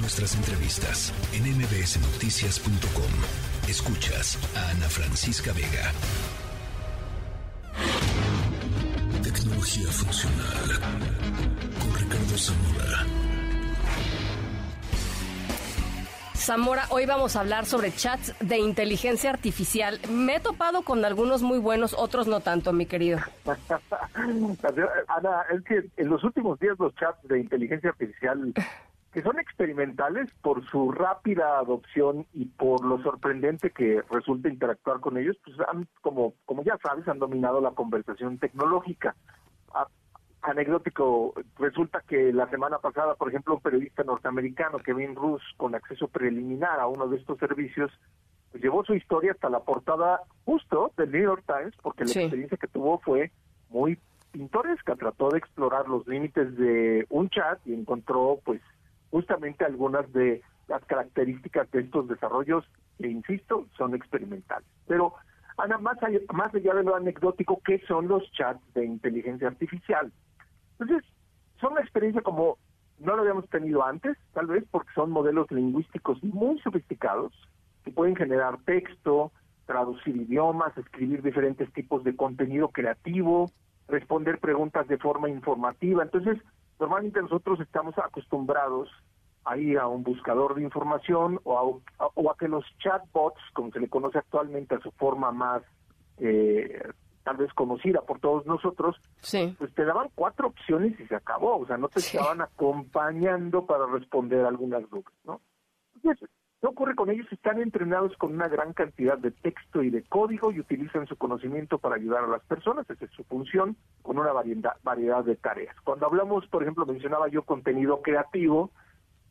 Nuestras entrevistas en mbsnoticias.com. Escuchas a Ana Francisca Vega. Tecnología funcional con Ricardo Zamora. Zamora, hoy vamos a hablar sobre chats de inteligencia artificial. Me he topado con algunos muy buenos, otros no tanto, mi querido. Ana, es que en los últimos días los chats de inteligencia artificial que son experimentales por su rápida adopción y por lo sorprendente que resulta interactuar con ellos, pues han, como, como ya sabes, han dominado la conversación tecnológica. anecdótico, resulta que la semana pasada, por ejemplo, un periodista norteamericano, Kevin Roos, con acceso preliminar a uno de estos servicios, pues llevó su historia hasta la portada justo del New York Times, porque la experiencia que tuvo fue muy pintoresca, trató de explorar los límites de un chat y encontró pues justamente algunas de las características de estos desarrollos que, insisto, son experimentales. Pero, Ana, más allá, más de lo anecdótico, ¿qué son los chats de inteligencia artificial? Entonces, son una experiencia como no lo habíamos tenido antes, tal vez porque son modelos lingüísticos muy sofisticados que pueden generar texto, traducir idiomas, escribir diferentes tipos de contenido creativo, responder preguntas de forma informativa. Entonces, Normalmente nosotros estamos acostumbrados a ir a un buscador de información o a, o a que los chatbots, como se le conoce actualmente a su forma más eh, tal vez conocida por todos nosotros, pues te daban cuatro opciones y se acabó, o sea, no te estaban acompañando para responder algunas dudas, ¿no? Entonces, ¿Qué ocurre con ellos? Están entrenados con una gran cantidad de texto y de código y utilizan su conocimiento para ayudar a las personas, esa es su función, con una variedad, variedad de tareas. Cuando hablamos, por ejemplo, mencionaba yo contenido creativo,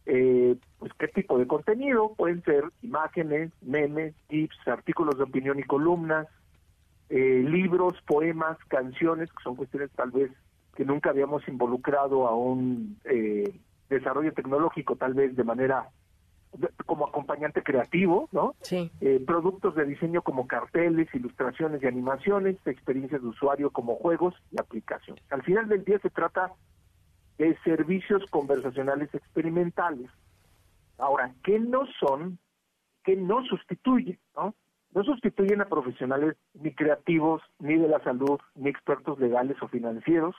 eh, pues qué tipo de contenido, pueden ser imágenes, memes, tips, artículos de opinión y columnas, eh, libros, poemas, canciones, que son cuestiones tal vez que nunca habíamos involucrado a un eh, desarrollo tecnológico, tal vez de manera como acompañante creativo, ¿no? Sí. Eh, productos de diseño como carteles, ilustraciones y animaciones, experiencias de usuario como juegos y aplicaciones. Al final del día se trata de servicios conversacionales experimentales. Ahora, ¿qué no son? ¿Qué no sustituyen? ¿no? no sustituyen a profesionales ni creativos, ni de la salud, ni expertos legales o financieros.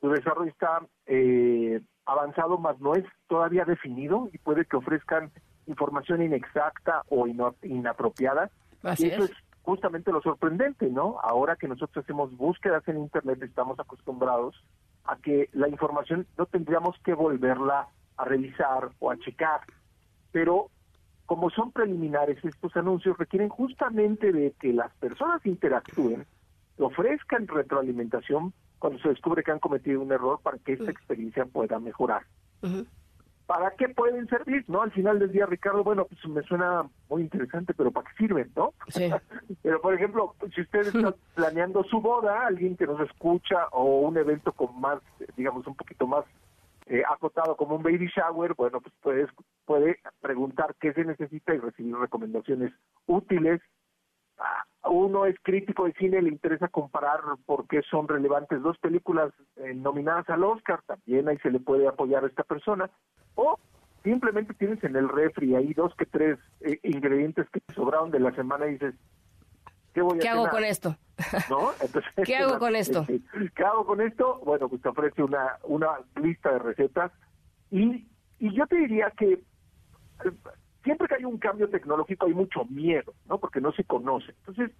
Su desarrollo está eh, avanzado, más no es todavía definido y puede que ofrezcan información inexacta o inapropiada. y eso es. justamente lo sorprendente, ¿no? Ahora que nosotros hacemos búsquedas en Internet, estamos acostumbrados a que la información no tendríamos que volverla a revisar o a checar. Pero como son preliminares estos anuncios, requieren justamente de que las personas interactúen, ofrezcan retroalimentación cuando se descubre que han cometido un error para que esta experiencia pueda mejorar. ¿Para qué pueden servir? ¿No? Al final del día, Ricardo, bueno, pues me suena muy interesante, pero ¿para qué sirven? ¿No? Sí. pero, por ejemplo, si usted está planeando su boda, alguien que nos escucha o un evento con más, digamos, un poquito más eh, acotado como un baby shower, bueno, pues puede, puede preguntar qué se necesita y recibir recomendaciones útiles uno es crítico de cine, le interesa comparar por qué son relevantes dos películas eh, nominadas al Oscar, también ahí se le puede apoyar a esta persona, o simplemente tienes en el refri ahí dos que tres eh, ingredientes que te sobraron de la semana y dices, ¿qué voy a ¿Qué hago con esto? ¿No? ¿Qué hago con esto? ¿Qué hago con esto? Bueno, pues te ofrece una, una lista de recetas y, y yo te diría que siempre que hay un cambio tecnológico hay mucho miedo, ¿no? Porque no se conoce. Entonces,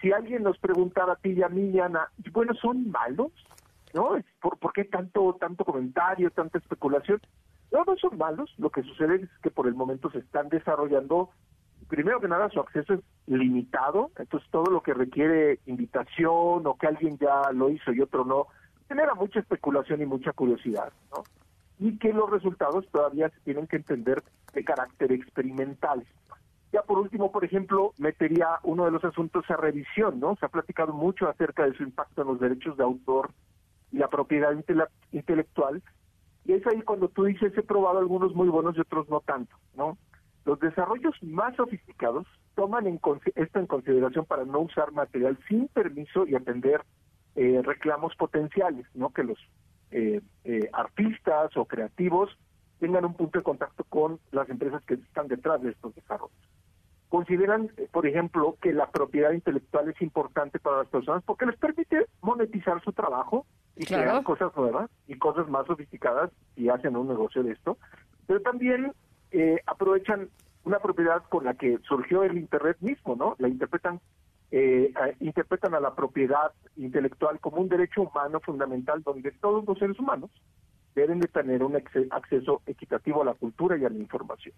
si alguien nos preguntara a ti y a mí, Ana, bueno, ¿son malos? ¿No? ¿Por, ¿Por qué tanto, tanto comentario, tanta especulación? No, no son malos. Lo que sucede es que por el momento se están desarrollando, primero que nada, su acceso es limitado, entonces todo lo que requiere invitación o que alguien ya lo hizo y otro no, genera mucha especulación y mucha curiosidad, ¿no? Y que los resultados todavía se tienen que entender de carácter experimental. Ya por último, por ejemplo, metería uno de los asuntos a revisión, ¿no? Se ha platicado mucho acerca de su impacto en los derechos de autor y la propiedad intelectual, y es ahí cuando tú dices, he probado algunos muy buenos y otros no tanto, ¿no? Los desarrollos más sofisticados toman en esto en consideración para no usar material sin permiso y atender eh, reclamos potenciales, ¿no? Que los eh, eh, artistas o creativos tengan un punto de contacto con las empresas que están detrás de estos desarrollos. Consideran, eh, por ejemplo, que la propiedad intelectual es importante para las personas porque les permite monetizar su trabajo y crear cosas nuevas y cosas más sofisticadas y hacen un negocio de esto, pero también eh, aprovechan una propiedad con la que surgió el Internet mismo, ¿no? La interpretan eh, interpretan a la propiedad intelectual como un derecho humano fundamental donde todos los seres humanos deben de tener un acceso equitativo a la cultura y a la información.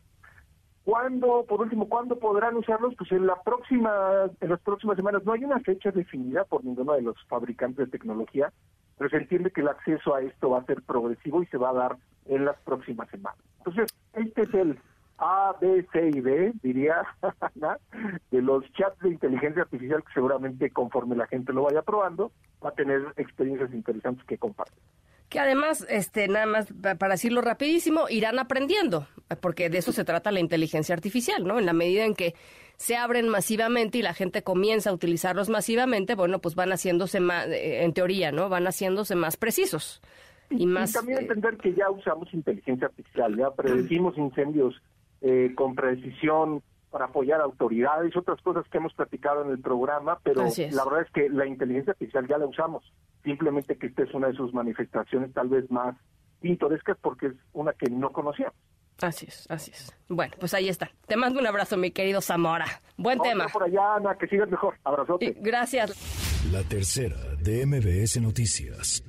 ¿Cuándo, por último, cuándo podrán usarlos? Pues en la próxima, en las próximas semanas. No hay una fecha definida por ninguno de los fabricantes de tecnología, pero se entiende que el acceso a esto va a ser progresivo y se va a dar en las próximas semanas. Entonces, este es el A, B, C y D, diría, de los chats de inteligencia artificial que seguramente conforme la gente lo vaya probando, va a tener experiencias interesantes que compartir que además, este, nada más para decirlo rapidísimo, irán aprendiendo, porque de eso se trata la inteligencia artificial, ¿no? En la medida en que se abren masivamente y la gente comienza a utilizarlos masivamente, bueno, pues van haciéndose más, eh, en teoría, ¿no? Van haciéndose más precisos. Y, más, también eh, entender que ya usamos inteligencia artificial, ya predecimos incendios eh, con precisión, para apoyar autoridades, otras cosas que hemos platicado en el programa, pero la verdad es que la inteligencia artificial ya la usamos, simplemente que esta es una de sus manifestaciones tal vez más pintorescas porque es una que no conocíamos. Así es, así es. Bueno, pues ahí está. Te mando un abrazo, mi querido Zamora. Buen tema. por allá, Ana, que sigas mejor. Abrazote. gracias. La tercera de MBS Noticias.